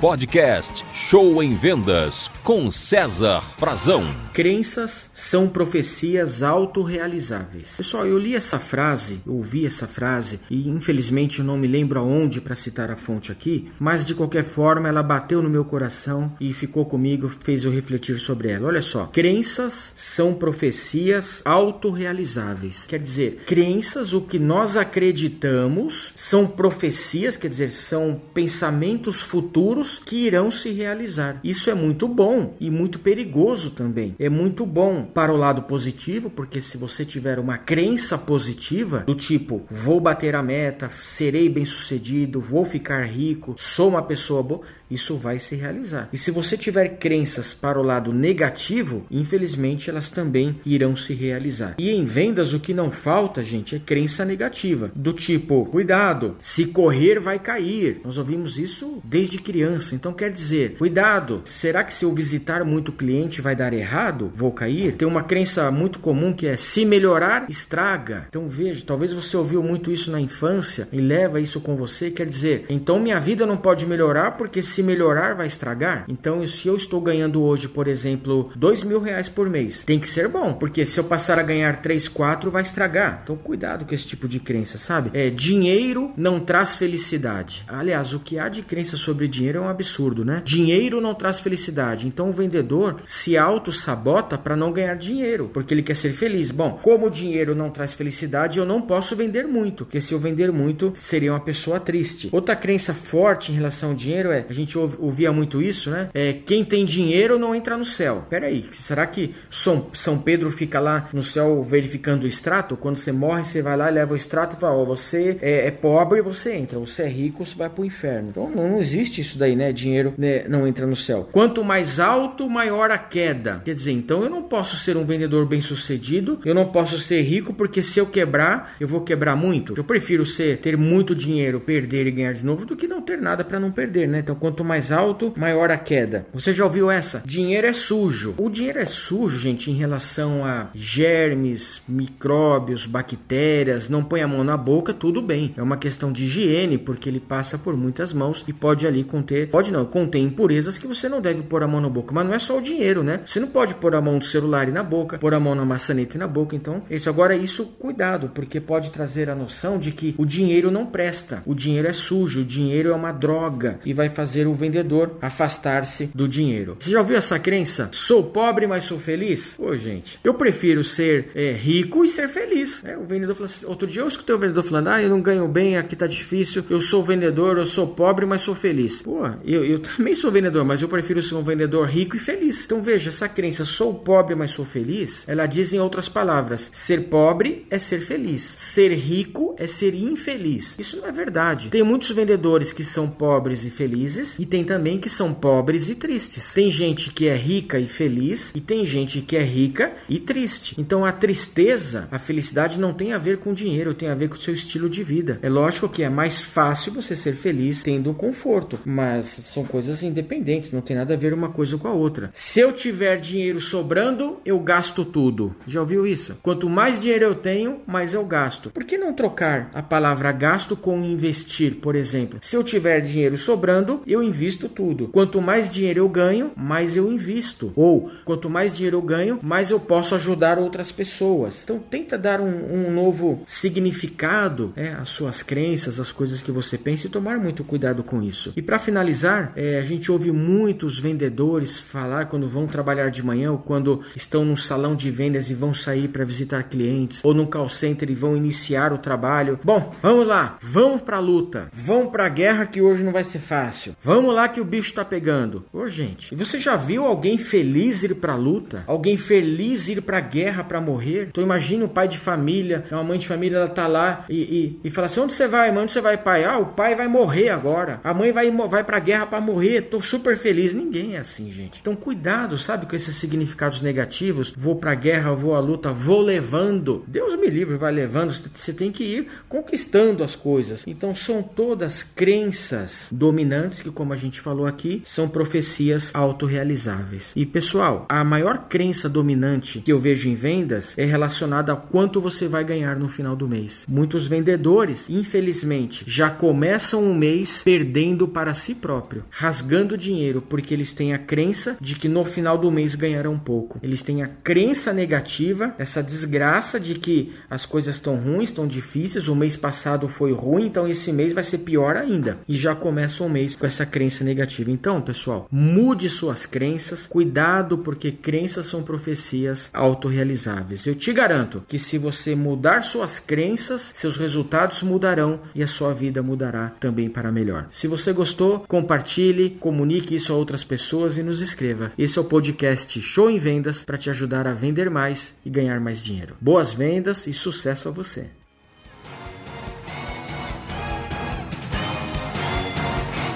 Podcast Show em Vendas com César Frazão. Crenças são profecias autorrealizáveis. Pessoal, eu li essa frase, ouvi essa frase e infelizmente eu não me lembro aonde para citar a fonte aqui, mas de qualquer forma ela bateu no meu coração e ficou comigo, fez eu refletir sobre ela. Olha só, crenças são profecias autorrealizáveis. Quer dizer, crenças, o que nós acreditamos, são profecias, quer dizer, são pensamentos futuros que irão se realizar. Isso é muito bom e muito perigoso também. É muito bom para o lado positivo, porque se você tiver uma crença positiva, do tipo, vou bater a meta, serei bem-sucedido, vou ficar rico, sou uma pessoa boa, isso vai se realizar. E se você tiver crenças para o lado negativo, infelizmente elas também irão se realizar. E em vendas o que não falta, gente, é crença negativa, do tipo, cuidado, se correr vai cair. Nós ouvimos isso desde criança. Então quer dizer, cuidado, será que se eu visitar muito cliente vai dar errado? Vou cair? Tem uma crença muito comum que é se melhorar, estraga. Então veja, talvez você ouviu muito isso na infância e leva isso com você, quer dizer, então minha vida não pode melhorar porque se se melhorar vai estragar. Então, se eu estou ganhando hoje, por exemplo, dois mil reais por mês, tem que ser bom, porque se eu passar a ganhar três, quatro, vai estragar. Então, cuidado com esse tipo de crença, sabe? É dinheiro não traz felicidade. Aliás, o que há de crença sobre dinheiro é um absurdo, né? Dinheiro não traz felicidade. Então, o vendedor se auto sabota para não ganhar dinheiro, porque ele quer ser feliz. Bom, como o dinheiro não traz felicidade, eu não posso vender muito, porque se eu vender muito, seria uma pessoa triste. Outra crença forte em relação ao dinheiro é a gente gente ouvia muito isso, né? É, quem tem dinheiro não entra no céu. Peraí, será que São, São Pedro fica lá no céu verificando o extrato? Quando você morre, você vai lá, leva o extrato e fala: Ó, oh, você é, é, pobre, você entra. Você é rico, você vai pro inferno. Então não existe isso daí, né? Dinheiro né, não entra no céu. Quanto mais alto, maior a queda. Quer dizer, então eu não posso ser um vendedor bem sucedido, eu não posso ser rico, porque se eu quebrar, eu vou quebrar muito. Eu prefiro ser ter muito dinheiro, perder e ganhar de novo, do que não ter nada para não perder, né? Então quanto Quanto mais alto, maior a queda. Você já ouviu essa? Dinheiro é sujo. O dinheiro é sujo, gente, em relação a germes, micróbios, bactérias. Não põe a mão na boca, tudo bem. É uma questão de higiene, porque ele passa por muitas mãos e pode ali conter, pode não, contém impurezas que você não deve pôr a mão na boca. Mas não é só o dinheiro, né? Você não pode pôr a mão do celular e na boca, pôr a mão na maçaneta e na boca. Então, isso agora isso cuidado, porque pode trazer a noção de que o dinheiro não presta. O dinheiro é sujo, o dinheiro é uma droga e vai fazer o vendedor afastar-se do dinheiro. Você já ouviu essa crença? Sou pobre, mas sou feliz? Pô, gente, eu prefiro ser é, rico e ser feliz. É, o vendedor assim, outro dia eu escutei o vendedor falando, ah, eu não ganho bem, aqui tá difícil, eu sou vendedor, eu sou pobre, mas sou feliz. Pô, eu, eu também sou vendedor, mas eu prefiro ser um vendedor rico e feliz. Então veja, essa crença, sou pobre, mas sou feliz, ela diz em outras palavras, ser pobre é ser feliz, ser rico é ser infeliz. Isso não é verdade. Tem muitos vendedores que são pobres e felizes, e tem também que são pobres e tristes. Tem gente que é rica e feliz e tem gente que é rica e triste. Então a tristeza, a felicidade não tem a ver com dinheiro, tem a ver com o seu estilo de vida. É lógico que é mais fácil você ser feliz tendo conforto, mas são coisas independentes, não tem nada a ver uma coisa com a outra. Se eu tiver dinheiro sobrando, eu gasto tudo. Já ouviu isso? Quanto mais dinheiro eu tenho, mais eu gasto. Por que não trocar a palavra gasto com investir, por exemplo? Se eu tiver dinheiro sobrando, eu invisto tudo. Quanto mais dinheiro eu ganho, mais eu invisto. Ou quanto mais dinheiro eu ganho, mais eu posso ajudar outras pessoas. Então tenta dar um, um novo significado é, às suas crenças, às coisas que você pensa e tomar muito cuidado com isso. E para finalizar, é, a gente ouve muitos vendedores falar quando vão trabalhar de manhã ou quando estão num salão de vendas e vão sair para visitar clientes ou num call center e vão iniciar o trabalho. Bom, vamos lá, vamos para a luta, vamos para a guerra que hoje não vai ser fácil. Vamos Vamos lá que o bicho tá pegando. Ô, gente, você já viu alguém feliz ir pra luta? Alguém feliz ir pra guerra para morrer? Então imagine um pai de família, uma mãe de família, ela tá lá e, e, e fala assim: onde você vai, mãe? Onde você vai, pai? Ah, o pai vai morrer agora. A mãe vai, vai pra guerra para morrer. Tô super feliz. Ninguém é assim, gente. Então cuidado, sabe, com esses significados negativos. Vou pra guerra, vou à luta, vou levando. Deus me livre, vai levando. Você tem que ir conquistando as coisas. Então são todas crenças dominantes que como a gente falou aqui, são profecias autorrealizáveis. E pessoal, a maior crença dominante que eu vejo em vendas é relacionada a quanto você vai ganhar no final do mês. Muitos vendedores, infelizmente, já começam o mês perdendo para si próprio, rasgando dinheiro porque eles têm a crença de que no final do mês ganharão pouco. Eles têm a crença negativa, essa desgraça de que as coisas estão ruins, estão difíceis, o mês passado foi ruim, então esse mês vai ser pior ainda. E já começa o mês com crença negativa. Então, pessoal, mude suas crenças, cuidado porque crenças são profecias autorrealizáveis. Eu te garanto que se você mudar suas crenças, seus resultados mudarão e a sua vida mudará também para melhor. Se você gostou, compartilhe, comunique isso a outras pessoas e nos escreva. Esse é o podcast Show em Vendas para te ajudar a vender mais e ganhar mais dinheiro. Boas vendas e sucesso a você.